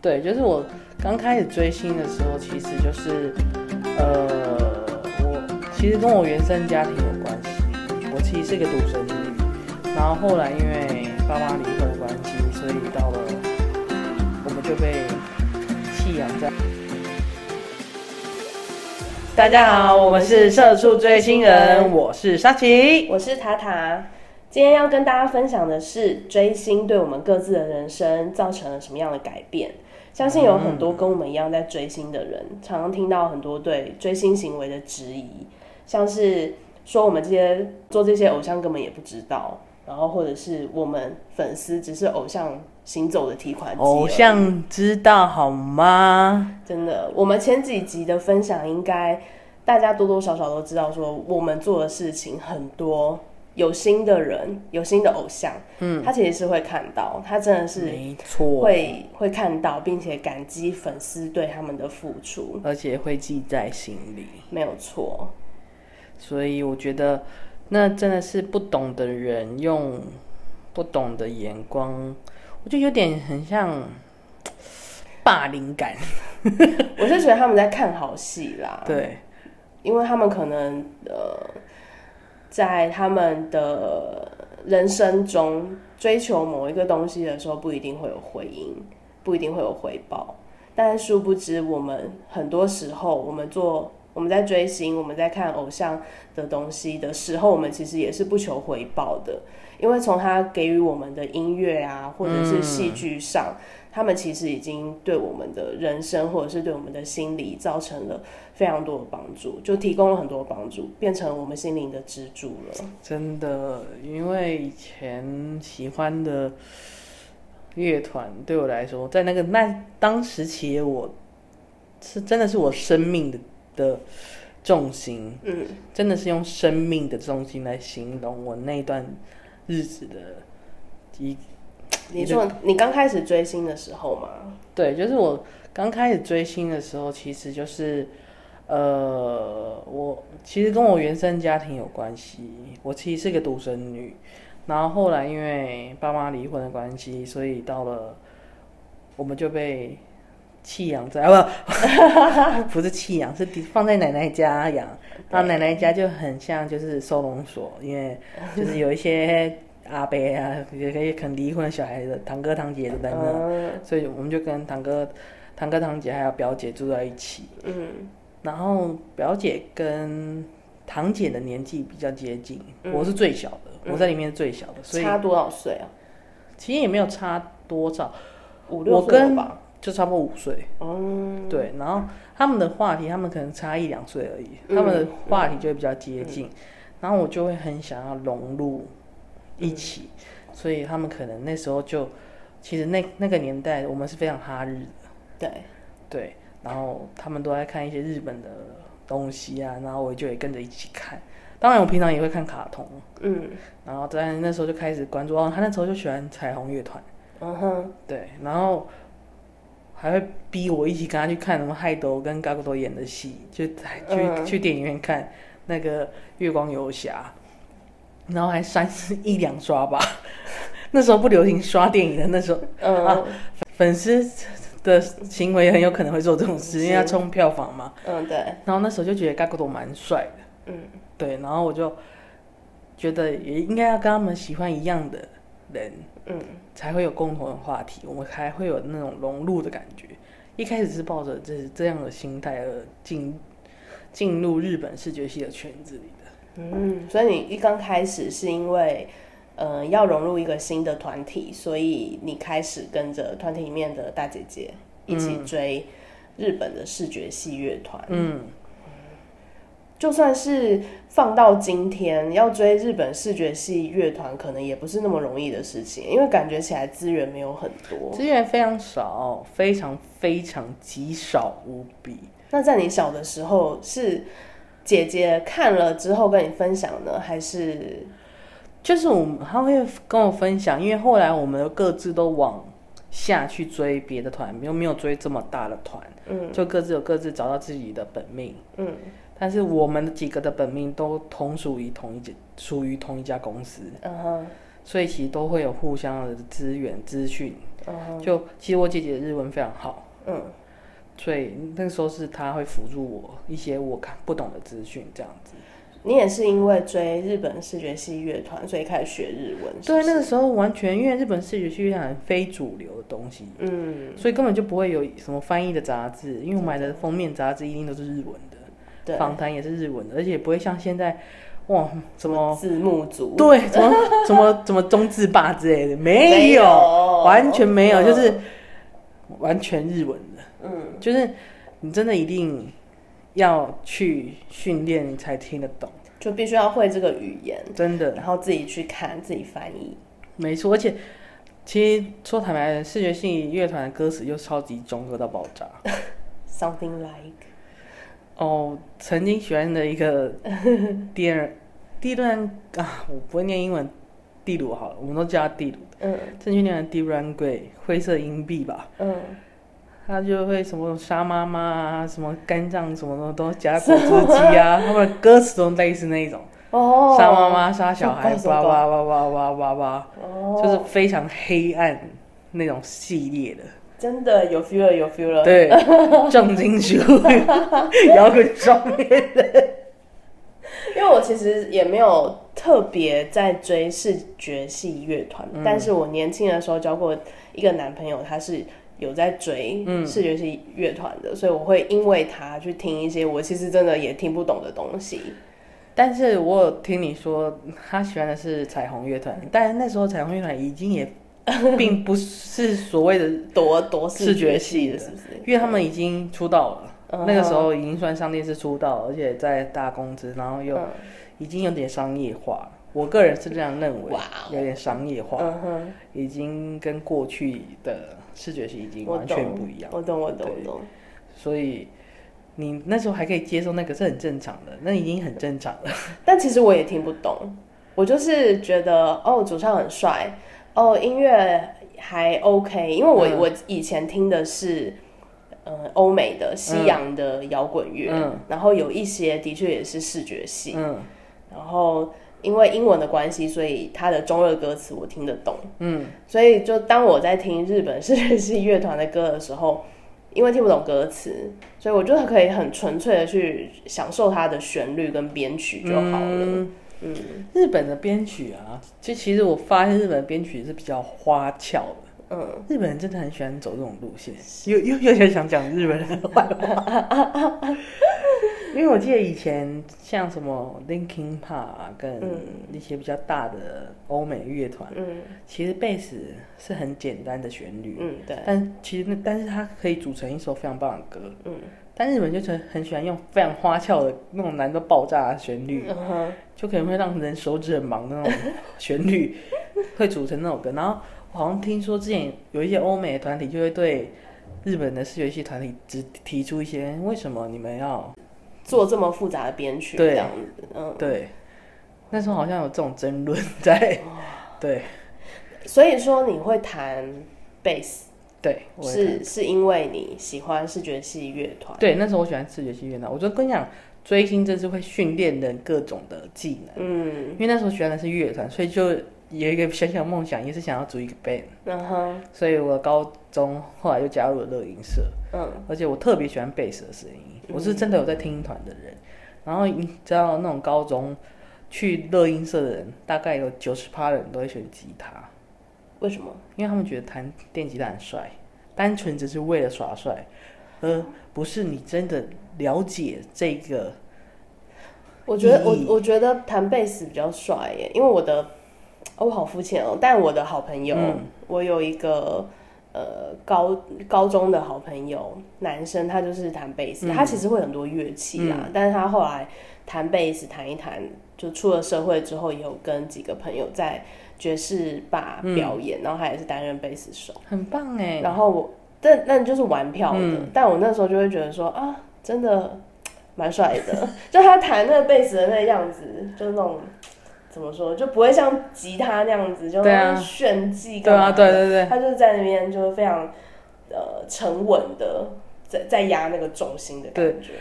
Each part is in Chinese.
对，就是我刚开始追星的时候，其实就是，呃，我其实跟我原生家庭有关系。我其实是一个独生女，然后后来因为爸妈离婚的关系，所以到了我们就被弃养在。大家好，我们是社畜追星人，我是沙琪。我是塔塔。今天要跟大家分享的是追星对我们各自的人生造成了什么样的改变。相信有很多跟我们一样在追星的人，常常听到很多对追星行为的质疑，像是说我们这些做这些偶像根本也不知道，然后或者是我们粉丝只是偶像行走的提款机。偶像知道好吗？真的，我们前几集的分享应该大家多多少少都知道，说我们做的事情很多，有新的人，有新的偶像，嗯，他其实是会看到，他真的是没错，会会看到，并且感激粉丝对他们的付出，而且会记在心里。没有错。所以我觉得，那真的是不懂的人用不懂的眼光，我觉得有点很像霸凌感。我是觉得他们在看好戏啦，对，因为他们可能呃，在他们的人生中追求某一个东西的时候，不一定会有回应，不一定会有回报。但殊不知，我们很多时候，我们做我们在追星，我们在看偶像的东西的时候，我们其实也是不求回报的，因为从他给予我们的音乐啊，或者是戏剧上。他们其实已经对我们的人生，或者是对我们的心理造成了非常多的帮助，就提供了很多帮助，变成我们心灵的支柱了。真的，因为以前喜欢的乐团对我来说，在那个那当时期的我，是真的是我生命的的重心，嗯，真的是用生命的重心来形容我那段日子的一。你说你刚开始追星的时候吗？对，就是我刚开始追星的时候，其实就是，呃，我其实跟我原生家庭有关系。我其实是个独生女，然后后来因为爸妈离婚的关系，所以到了我们就被弃养在，啊不，不是弃养，是放在奶奶家养。然后奶奶家就很像就是收容所，因为就是有一些。阿伯啊，也可以可能离婚的小孩子堂哥堂姐都在那，嗯所以我们就跟堂哥、堂哥堂姐还有表姐住在一起。嗯。然后表姐跟堂姐的年纪比较接近，我是最小的，我在里面是最小的，所以嗯差多少岁啊？其实也没有差多少，五六我跟岁吧？就差不多五岁。嗯，对，然后他们的话题，他们可能差一两岁而已，嗯。他们的话题就会比较接近，然后我就会很想要融入一起，所以他们可能那时候就，其实那那个年代我们是非常哈日的，对，对，然后他们都在看一些日本的东西啊，然后我就也跟着一起看，当然我平常也会看卡通，嗯。然后在那时候就开始关注，哦，他那时候就喜欢彩虹乐团。嗯哼，对，然后还会逼我一起跟他去看什么海斗跟嘎古多演的戏，就去、嗯。去电影院看那个《月光游侠》，然后还三次一两刷吧。那时候不流行刷电影的，那时候嗯、啊粉丝的行为很有可能会做这种事，因为要冲票房嘛。嗯，对，然后那时候就觉得嘎古多蛮帅的，嗯对，然后我就觉得也应该要跟他们喜欢一样的人，嗯才会有共同的话题，我们才会有那种融入的感觉。一开始是抱着这这样的心态而进进入日本视觉系的圈子里的。嗯，所以你一刚开始是因为。呃，要融入一个新的团体，所以你开始跟着团体里面的大姐姐一起追日本的视觉系乐团。嗯，就算是放到今天，要追日本视觉系乐团，可能也不是那么容易的事情，因为感觉起来资源没有很多。资源非常少，非常非常极少无比。那在你小的时候，是姐姐看了之后跟你分享呢，还是？就是我们他会跟我分享，因为后来我们各自都往下去追别的团，又没有追这么大的团，嗯。就各自有各自找到自己的本命。嗯。但是我们几个的本命都同属于同一家，属于同一家公司，嗯哼。所以其实都会有互相的资源资讯。嗯就其实我姐姐的日文非常好，嗯，所以那个时候是他会辅助我一些我看不懂的资讯，这样子。你也是因为追日本视觉系乐团，所以开始学日文是不对，那个时候完全因为日本视觉系乐团非主流的东西，嗯，所以根本就不会有什么翻译的杂志，因为我买的封面杂志一定都是日文的，对，访谈也是日文的，而且不会像现在哇什么字幕组？对什么什么什么中字霸之类的，没没有，有完全没有，嗯就是完全日文的，嗯，就是你真的一定要去训练，你才听得懂，就必须要会这个语言，真的然后自己去看，自己翻译。没错。而且其实说坦白的，视觉性乐团的歌词就超级中二到爆炸。Something like，哦，曾经喜欢的一个 第二第一段啊，我不会念英文，地鲁好了，我们都叫他地鲁。嗯。正确念的 D Run 贵灰色硬币吧，嗯，他就会什么杀妈妈啊，什么肝脏什么的都加果汁机啊，他们的歌词都类似那一种，哦，杀妈妈、杀小孩，哇哇哇哇哇哇哇，哦，就是非常黑暗那种系列的，真的有 feel 了，有 feel 了。对，重金属摇滚双面的，因为我其实也没有特别在追视觉系乐团，嗯但是我年轻的时候交过一个男朋友，他是有在追嗯视觉系乐团的，所以我会因为他去听一些我其实真的也听不懂的东西。但是我有听你说他喜欢的是彩虹乐团，但是那时候彩虹乐团已经也 并不是所谓的，多多视觉系的是不是？因为他们已经出道了。嗯那个时候已经算上电视出道，而且在大公司，然后又嗯已经有点商业化。我个人是这样认为有点商业化，嗯哼，已经跟过去的视觉系已经完全不一样。我懂，我懂，我懂。所以你那时候还可以接受那个是很正常的，那已经很正常了。但其实我也听不懂，我就是觉得哦，主唱很帅，哦，音乐还 OK，因为我、嗯。我以前听的是呃欧美的西洋的摇滚乐，嗯。然后有一些的确也是视觉系，嗯然后因为英文的关系，所以他的中日歌词我听得懂，嗯，所以就当我在听日本视觉系乐团的歌的时候。因为听不懂歌词，所以我就可以很纯粹的去享受它的旋律跟编曲就好了。嗯嗯日本的编曲啊，就其实我发现日本的编曲是比较花俏的。嗯，日本人真的很喜欢走这种路线，又又又又想讲日本人的坏话，因为我记得以前像什么 Linkin Park 啊跟嗯一些比较大的欧美乐团，嗯其实贝斯是很简单的旋律，嗯，对，但其实那但是它可以组成一首非常棒的歌。嗯但日本就很很喜欢用非常花俏的那种难度爆炸的旋律，嗯，就可能会让人手指很忙的那种 旋律，会组成那首歌。然后我好像听说之前有一些欧美的团体就会对日本的视觉系团体只提出一些为什么你们要做这么复杂的编曲，对这样子，嗯，对，那时候好像有这种争论 在，对。所以说你会弹贝斯，对，是是因为你喜欢视觉系乐团，对那时候我喜欢视觉系乐团，我就跟你讲，追星真是会训练人各种的技能，嗯。因为那时候喜欢的是乐团，所以就有一个小小梦想，也是想要组一个 band。嗯哼，所以我高中后来就加入了乐音社，嗯。而且我特别喜欢贝斯的声音，我是真的有在听团的人。然后你知道那种高中去乐音社的人，大概有九十趴的人都会选吉他，为什么？因为他们觉得弹电吉他很帅，单纯只是为了耍帅，而不是你真的了解这个。我觉得我我觉得弹贝斯比较帅耶，因为我的哦我好肤浅哦，但我的好朋友，嗯我有一个呃高高中的好朋友，男生他就是弹贝斯，嗯他其实会很多乐器啦，但是他后来弹贝斯弹一弹，就出了社会之后，也有跟几个朋友在爵士吧表演，然后他也是担任贝斯手，很棒哎，然后我但但就是玩票的，嗯。但我那时候就会觉得说啊，真的蛮帅的，就他弹那个贝斯的那个样子，就那种怎么说，就不会像吉他那样子，就对啊炫技对啊，对对对，他就是在那边就是非常呃沉稳的在在压那个重心的感觉。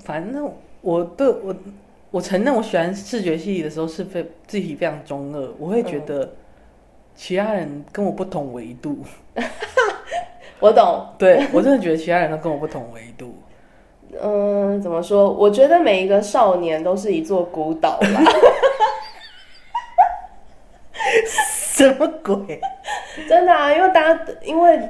反正我对我我承认我喜欢视觉系的时候是非自己非常中二，我会觉得其他人跟我不同维度。我懂，对我真的觉得其他人都跟我不同维度。嗯，怎么说？我觉得每一个少年都是一座孤岛吧。什么鬼？真的啊，因为大家因为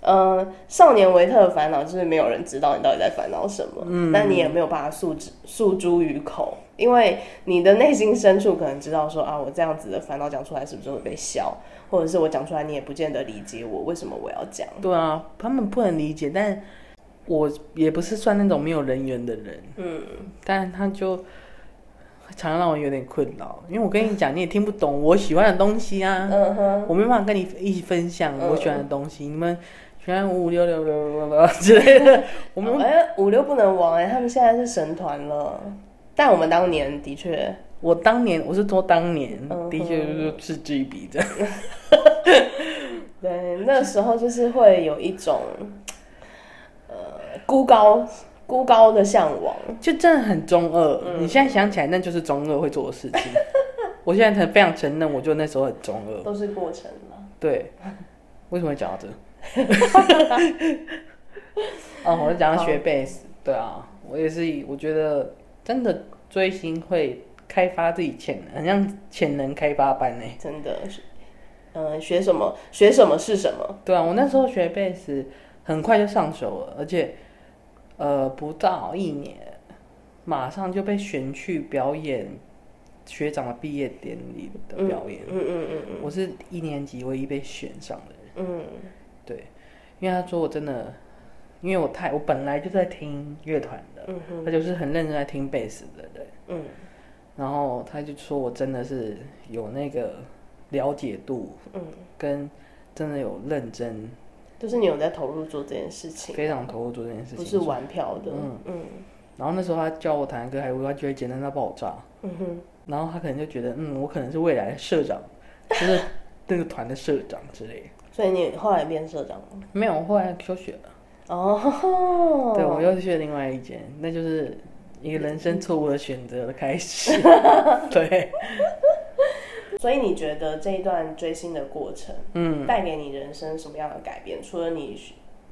呃，少年维特的烦恼就是没有人知道你到底在烦恼什么，嗯，但你也没有办法诉之诉诸于口，因为你的内心深处可能知道说啊，我这样子的烦恼讲出来是不是会被笑，或者是我讲出来你也不见得理解我为什么我要讲。对啊，他们不能理解，但我也不是算那种没有人缘的人，嗯，但他就。常常让我有点困扰，因为我跟你讲，你也听不懂我喜欢的东西啊。嗯哼，我没办法跟你一起分享我喜欢的东西。你们喜欢五五六六六六之类的，我们哎五六不能玩哎，他们现在是神团了。但我们当年的确，我当年我是说当年的确就是嗤之以鼻的。对，那时候就是会有一种呃孤高。孤高的向往，就真的很中二。你现在想起来，那就是中二会做的事情。我现在才非常承认，我就那时候很中二。都是过程嘛。对。为什么会讲到这？哦，我讲到学贝斯。对啊，我也是。我觉得真的追星会开发自己潜能，很像潜能开发班呢。真的，嗯，学什么学什么是什么？对啊，我那时候学贝斯很快就上手了，而且。呃，不到一年，马上就被选去表演学长的毕业典礼的表演。嗯嗯嗯嗯，我是一年级唯一被选上的人。嗯，对，因为他说我真的，因为我太我本来就在听乐团的，他就是很认真在听贝斯的人。嗯，然后他就说我真的是有那个了解度，嗯，跟真的有认真。就是你有在投入做这件事情，非常投入做这件事情，不是玩票的。嗯嗯。然后那时候他教我弹歌，还他觉得简单到爆炸。嗯哼。然后他可能就觉得，嗯，我可能是未来的社长，就是 那个团的社长之类。所以你后来变社长了？没有，后来休学了。哦。对，我又去了另外一间，那就是一个人生错误的选择的开始。对。所以你觉得这一段追星的过程，嗯，带给你人生什么样的改变？除了你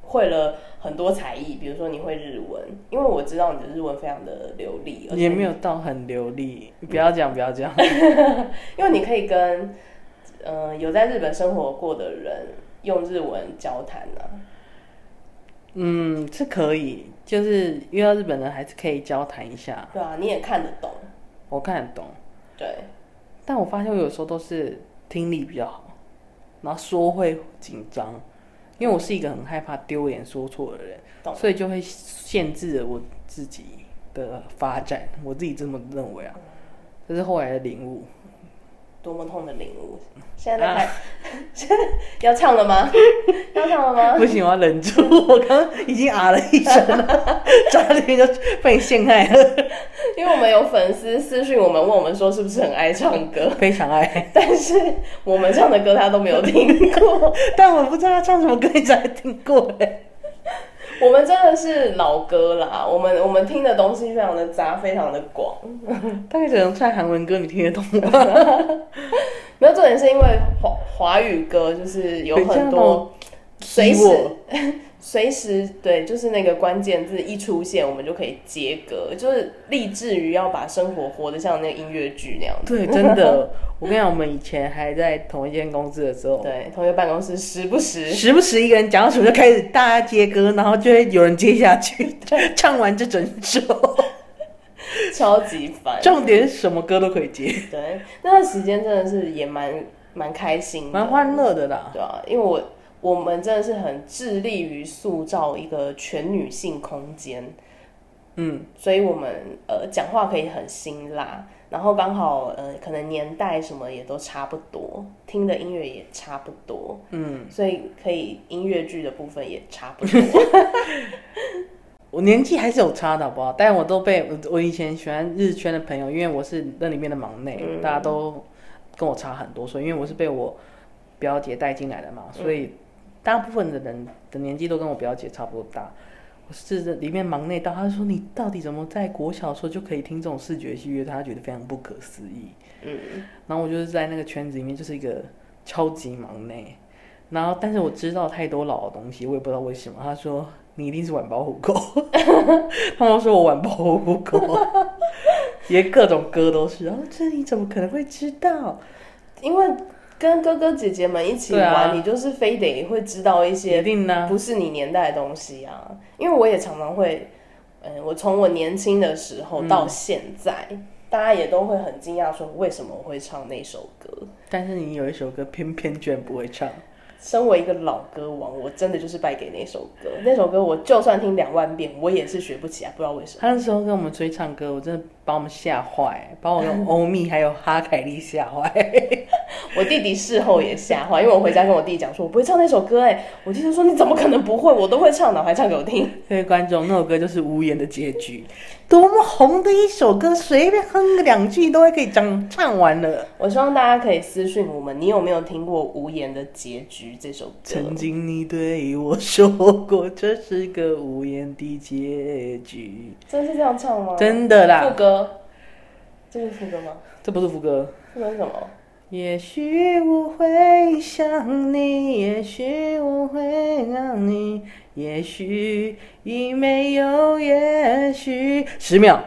会了很多才艺，比如说你会日文，因为我知道你的日文非常的流利，也没有到很流利。不要讲，不要讲，因为你可以跟嗯有在日本生活过的人用日文交谈呢。嗯，是可以，就是遇到日本人还是可以交谈一下。对啊，你也看得懂，我看得懂，对。但我发现我有时候都是听力比较好，然后说会紧张，因为我是一个很害怕丢脸说错的人，所以就会限制了我自己的发展。我自己这么认为啊，这是后来的领悟。多么痛的领悟！现在在 要唱了吗？要唱了吗？不行，我要忍住。我刚刚已经啊了一声了，差点就被陷害了。因为我们有粉丝私讯我们，问我们说是不是很爱唱歌？非常爱。但是我们唱的歌他都没有听过。但我不知道他唱什么歌，你才听过哎。我们真的是老歌啦，我们我们听的东西非常的杂，非常的广。大概只能唱韩文歌，你听得懂吗？没有重点是因为华华语歌就是有很多随时随时对，就是那个关键字一出现，我们就可以接歌，就是立志于要把生活活得像那个音乐剧那样。对，真的。我跟你讲，我们以前还在同一间公司的时候，对，同一个办公室，时不时，时不时一个人讲到什么就开始大家接歌，然后就会有人接下去，唱完这整首，超级烦。重点是什么歌都可以接。对，那段时间真的是也蛮蛮开心，蛮欢乐的啦。对啊，因为我我们真的是很致力于塑造一个全女性空间，嗯，所以我们呃讲话可以很辛辣。然后刚好，呃，可能年代什么也都差不多，听的音乐也差不多，嗯，所以可以音乐剧的部分也差不多。我年纪还是有差的，好不好？但我都被我以前喜欢日圈的朋友，因为我是那里面的忙内，大家都跟我差很多，所以因为我是被我表姐带进来的嘛，所以大部分的人的年纪都跟我表姐差不多大。我是这里面忙内到，他说你到底怎么在国小的时候就可以听这种视觉系乐？他觉得非常不可思议。嗯，然后我就是在那个圈子里面就是一个超级忙内，然后但是我知道太多老的东西，我也不知道为什么。他说你一定是晚包虎狗，他们说我晚包虎狗，连各种歌都是。然后这你怎么可能会知道？因为跟哥哥姐姐们一起玩，啊你就是非得会知道一一些不是你年代的东西啊。因为我也常常会，嗯，我从我年轻的时候到现在，大家也都会很惊讶说为什么我会唱那首歌。但是你有一首歌偏偏居然不会唱，身为一个老歌王，我真的就是败给那首歌。那首歌我就算听两万遍，我也是学不起来，不知道为什么。他那时候跟我们追唱歌，我真的把我们吓坏，把我用欧米还有哈凯利吓坏。我弟弟事后也吓坏，因为我回家跟我弟讲说，我不会唱那首歌，哎，我弟就说你怎么可能不会？我都会唱的，还唱给我听。各位观众，那首歌就是《无言的结局》，多么红的一首歌，随便哼个两句都会可以唱唱完了。我希望大家可以私讯我们，你有没有听过《无言的结局》这首歌？曾经你对我说过，这是个无言的结局，真是这样唱吗？真的啦副，歌，这是副歌吗？这不是副歌。副歌是什么？也许我会想你，也许我会让你，也许已没有也许。十秒，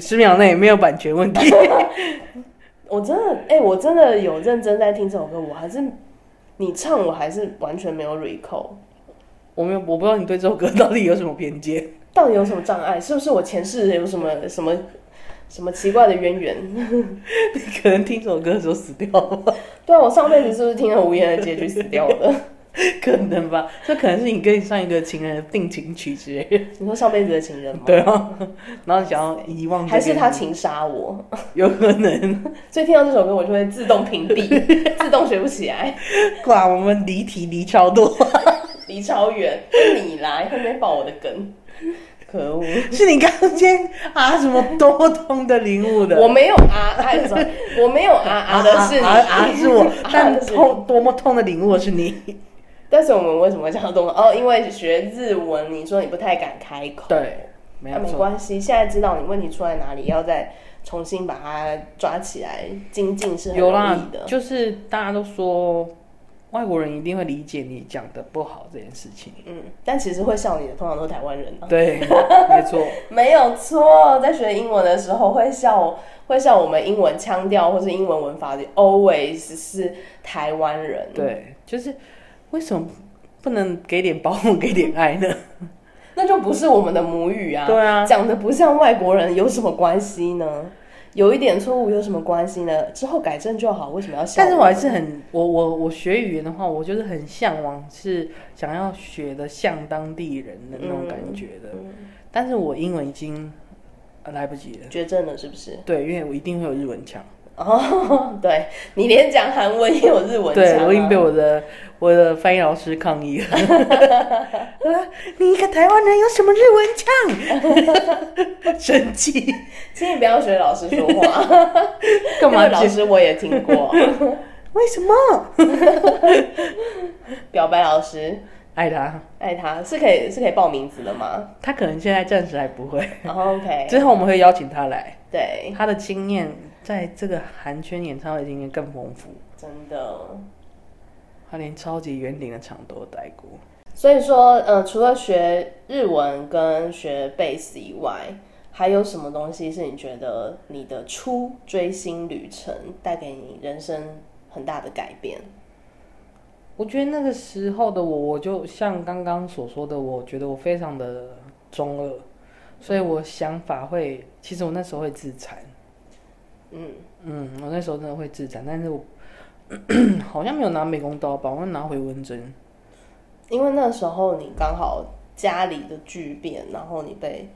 十秒内没有版权问题。我真的，哎、我真的有认真在听这首歌，我还是你唱，我还是完全没有 recall。我没有，我不知道你对这首歌到底有什么偏见。到底有什么障碍？是不是我前世有什么什么什么奇怪的渊源？你可能听这首歌的时候死掉了，对啊，我上辈子是不是听了无言的结局死掉了？可能吧。这可能是你跟你上一个情人的定情曲之类的。你说上辈子的情人吗？对啊，然后你想要遗忘这个，还是他情杀我？有可能。所以听到这首歌，我就会自动屏蔽，自动学不起来，哇，我们离题离超多，离超远。是你啦，还没爆我的梗，可恶！是你刚刚先啊什么多通的领悟的。我没有啊，还有什么？我没有啊啊的是你，啊啊啊是我，啊但痛多么痛的领悟的是你。但是我们为什么会讲到动哦？因为学日文，你说你不太敢开口，对，没那、有错。没关系，现在知道你问题出在哪里，要再重新把它抓起来精进是很啦易的，。就是大家都说外国人一定会理解你讲的不好这件事情。嗯，但其实会笑你的通常都是台湾人啊，对，没错。没有错。在学英文的时候会笑会笑我们英文腔调或是英文文法的，always 是台湾人。对，就是为什么不能给点保姆，给点爱呢？那就不是我们的母语啊。对啊讲的不像外国人有什么关系呢？有一点错误有什么关系呢？之后改正就好，为什么要笑？但是我还是很，我我我学语言的话，我就是很向往，是想要学的像当地人的那种感觉的。嗯但是我英文已经呃来不及了。绝症了，是不是？对，因为我一定会有日文腔。哦，对你连讲韩文也有日文对，我已经被我的我的翻译老师抗议了。啊 你一个台湾人有什么日文腔？生气，请你不要学老师说话。干嘛？老师我也听过，为什么？表白老师。爱他，爱他。是可以是可以报名字的吗？他可能现在暂时还不会，然后 OK，之后我们会邀请他来，对，他的经验在这个韩圈演唱会经验更丰富，真的。他连超级圆顶的场都有待过。所以说，呃，除了学日文跟学贝斯以外，还有什么东西是你觉得你的初追星旅程带给你人生很大的改变？我觉得那个时候的我，我就像刚刚所说的，我觉得我非常的中二，所以我想法会，其实我那时候会自残，嗯，嗯，我那时候真的会自残，但是我 好像没有拿美工刀吧，我拿回纹针，因为那时候你刚好家里的巨变，然后你被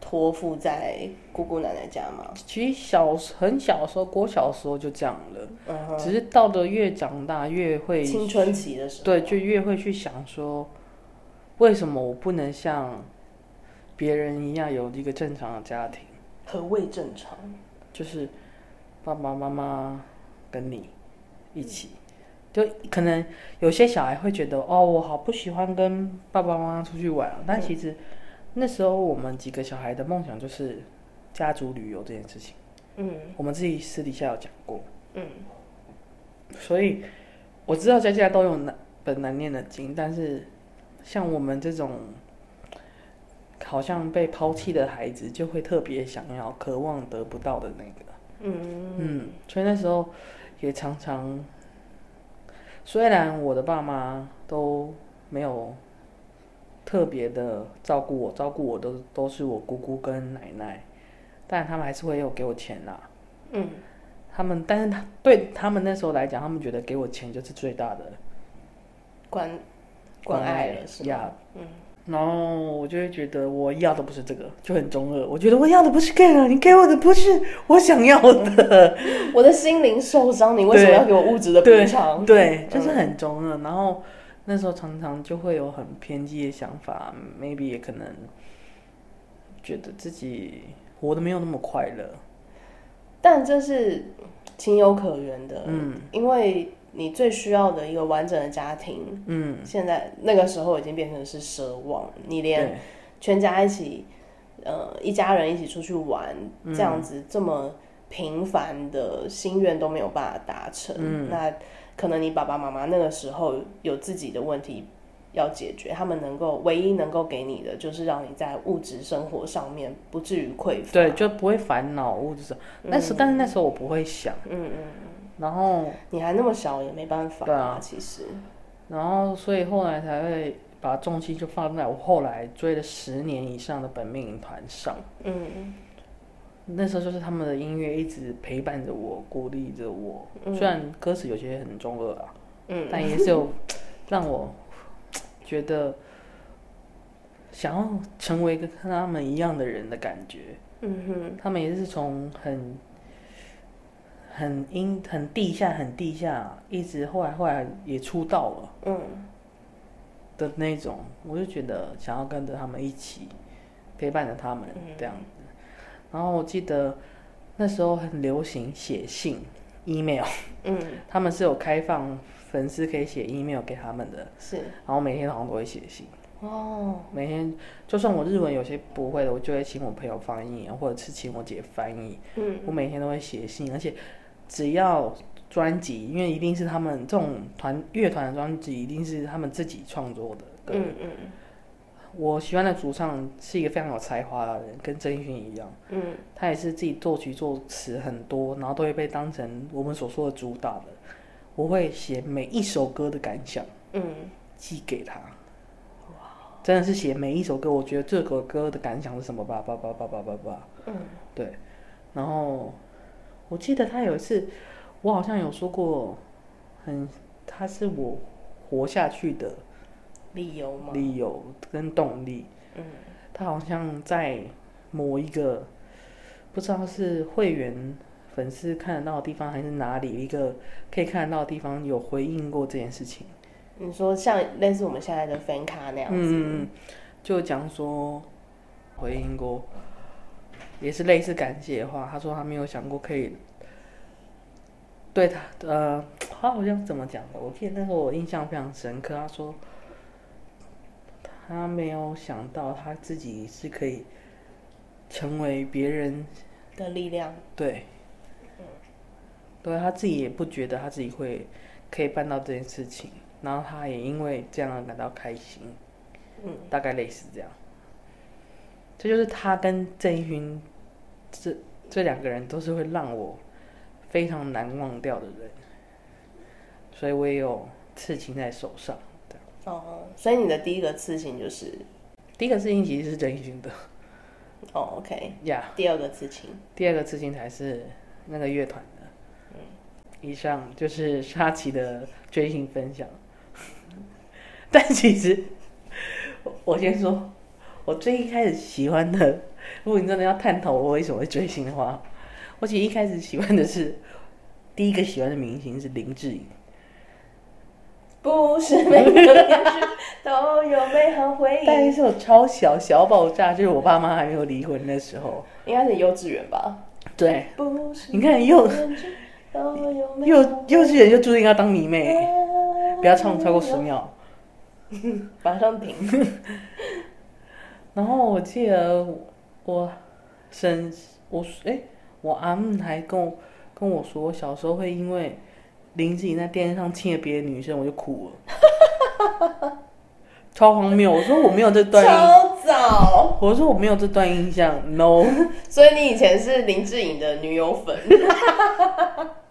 托付在姑姑奶奶家嘛。其实小很小的时候，国小的时候就这样了，嗯，只是到了越长大越会青春期的时候，对，就越会去想说，为什么我不能像别人一样有一个正常的家庭？何谓正常？就是爸爸妈妈跟你一起，就可能有些小孩会觉得，哦，我好不喜欢跟爸爸妈妈出去玩啊，但其实那时候我们几个小孩的梦想就是家族旅游这件事情，嗯。我们自己私底下有讲过，嗯。所以我知道家家都有难本难念的经，但是像我们这种好像被抛弃的孩子，就会特别想要、渴望得不到的那个。嗯嗯，所以那时候也常常，虽然我的爸妈都没有特别的照顾我，照顾我都都是我姑姑跟奶奶，但他们还是会有给我钱啦。嗯他们，但是他对他们那时候来讲，他们觉得给我钱就是最大的关关爱了是吗？呀。嗯然后我就会觉得我要的不是这个，就很中二。我觉得我要的不是这个，你给我的不是我想要的。我的心灵受伤，你为什么要给我物质的补对偿？对，就是很中二。然后那时候常常就会有很偏激的想法，maybe 也可能觉得自己活得没有那么快乐。但这是情有可原的，嗯因为你最需要的一个完整的家庭，嗯，现在那个时候已经变成是奢望，你连，全家一起，呃，一家人一起出去玩，嗯这样子这么平凡的心愿都没有办法达成，嗯那可能你爸爸妈妈那个时候有自己的问题要解决，他们能够唯一能够给你的就是让你在物质生活上面不至于匮乏。对，就不会烦恼物质上。那时，但是那时候我不会想。嗯嗯，然后，你还那么小也没办法对啊其实，然后，所以后来才会把重心就放在我后来追了十年以上的本命营团上。嗯那时候就是他们的音乐一直陪伴着我，鼓励着我。嗯虽然歌词有些很中二啊，嗯但也是有让我觉得想要成为跟他们一样的人的感觉。嗯哼，他们也是从很很阴、很地下、很地下，一直后来后来也出道了嗯的那种，我就觉得想要跟着他们一起陪伴着他们嗯这样子。然后我记得那时候很流行写信、email，嗯，他们是有开放粉丝可以写 email 给他们的，是然后每天好像都会写信。哦，每天就算我日文有些不会的，我就会请我朋友翻译，或者是请我姐翻译。嗯我每天都会写信，而且只要专辑，因为一定是他们这种团乐团的专辑，一定是他们自己创作的歌。嗯嗯我喜欢的主唱是一个非常有才华的人，跟郑义勋一样，嗯他也是自己作曲作词很多，然后都会被当成我们所说的主打的。我会写每一首歌的感想嗯寄给他。真的是写每一首歌，我觉得这首歌的感想是什么吧，吧吧吧吧吧吧。嗯对，然后我记得他有一次，我好像有说过，很，他是我活下去的理由吗？理由跟动力。嗯他好像在某一个不知道是会员粉丝看得到的地方，还是哪里一个可以看得到的地方，有回应过这件事情。你说像类似我们现在的 fan 卡那样子，就讲说回应过，也是类似感谢的话。他说他没有想过可以对他呃，他好像怎么讲的？我记得那时候我印象非常深刻。他说他没有想到他自己是可以成为别人的力量，对，嗯对他自己也不觉得他自己会可以办到这件事情，然后他也因为这样而感到开心。嗯大概类似这样。这就是他跟郑义勋这这两个人都是会让我非常难忘掉的人，所以我也有刺青在手上。哦，所以你的第一个刺青就是第一个刺青其实是郑义勋的。哦，OK，呀第二个刺青，第二个刺青才是那个乐团的。嗯。以上就是沙琪的追星分享，但其实我我先说，我最一开始喜欢的，如果你真的要探讨我为什么会追星的话，我其实一开始喜欢的是第一个喜欢的明星是林志颖，不是每个恋曲 都有美好回忆，但是我超小小爆炸，就是我爸妈还没有离婚的时候，应该是幼稚园吧？对，不是，你看幼幼幼稚园就注定要当迷妹，不要唱超过十秒。马上停。然后我记得我生我哎、我阿姆还跟我跟我说，我小时候会因为林志颖在电视上亲了别的女生，我就哭了，超荒谬。我说我没有这段印，超早，我说我没有这段印象，no。所以你以前是林志颖的女友粉，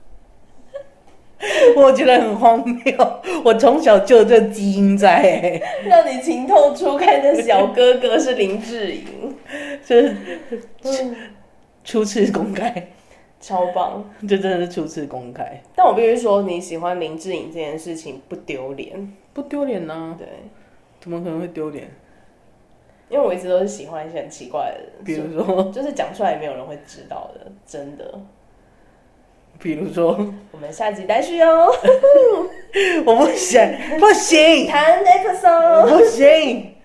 我觉得很荒谬，我从小就有这基因在、欸，让你情窦初开的小哥哥是林志颖，就是初次公开，超棒。这真的是初次公开，但我必须说，你喜欢林志颖这件事情不丢脸，不丢脸呐？对，怎么可能会丢脸？因为我一直都是喜欢一些很奇怪的人，比如说，就是讲出来也没有人会知道的，真的。比如说，我们下集待续哦，我不行，不行，谈 episode。不行，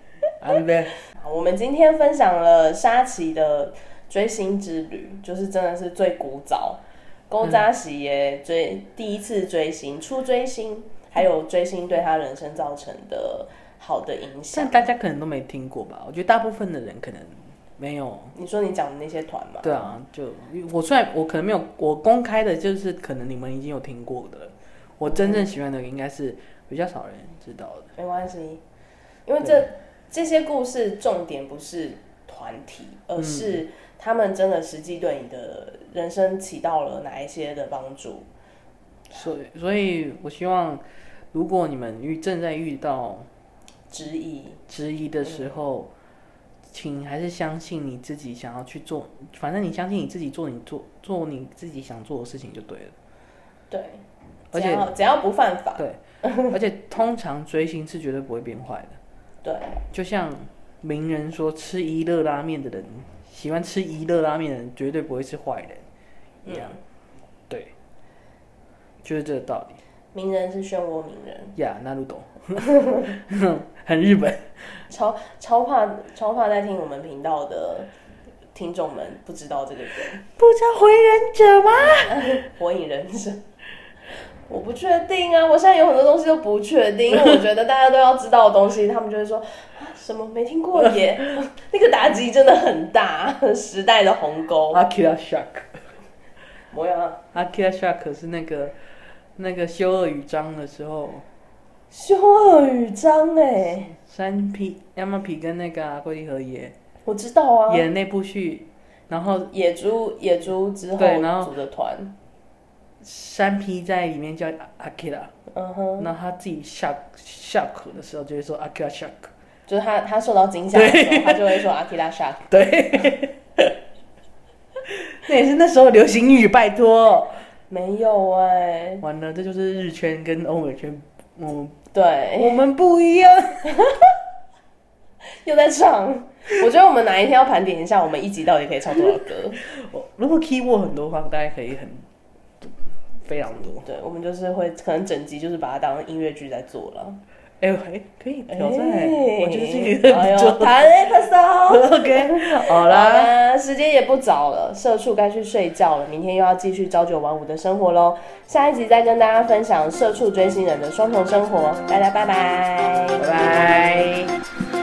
啊对？我们今天分享了沙琪的追星之旅，就是真的是最古早，勾扎喜也追第一次追星、初追星，还有追星对他人生造成的好的影响但。大家可能都没听过吧？我觉得大部分的人可能没有。你说你讲的那些团嘛？对啊，就我虽然我可能没有我公开的，就是可能你们已经有听过的，我真正喜欢的应该是比较少人知道的。没关系，因为这这些故事重点不是团体，而是他们真的实际对你的人生起到了哪一些的帮助。所以，所以我希望，如果你们遇正在遇到质疑，质疑的时候，请还是相信你自己想要去做，反正你相信你自己做你做做你自己想做的事情就对了。对，而且只要不犯法，对，而且通常追星是绝对不会变坏的。对，就像名人说，吃一乐拉面的人，喜欢吃一乐拉面的人，绝对不会是坏人一样。对，就是这个道理。名人是漩涡鸣人，呀，那路懂，很日本。超超怕超怕在听我们频道的听众们不知道这个歌不知道回忍者吗？《火影忍者》。我不确定啊，我现在有很多东西都不确定，因为我觉得大家都要知道的东西，他们就会说啊什么没听过耶，那个打击真的很大，时代的鸿沟。Akira Shark，模样，Akira Shark 是那个那个修二语章的时候，修二语章哎，山皮亚麻皮跟那个啊龟梨和也我知道啊，演那部剧，然后野猪野猪之后对然后组的团，山皮在里面叫阿 Kira，嗯哼，然后他自己 shock shock 的时候就会说 Akira Shark。就是他他受到惊吓的时候，他就会说阿基拉沙。对，那也是那时候流行语，拜托。没有哎、完了，这就是日圈跟欧美圈，我们对，我们不一样。又在唱。我觉得我们哪一天要盘点一下，我们一集到底可以唱多少歌？我如果 keyword 很多的话，大概可以很非常多。对，我们就是会可能整集就是把它当音乐剧在做了。哎、哎，可以挑战、哎我觉得这个哎呦，不错。谈 episode。OK，好好啦，啦，时间也不早了，社畜该去睡觉了，明天又要继续朝九晚五的生活喽。下一集再跟大家分享社畜追星人的双重生活，大家拜拜，拜拜。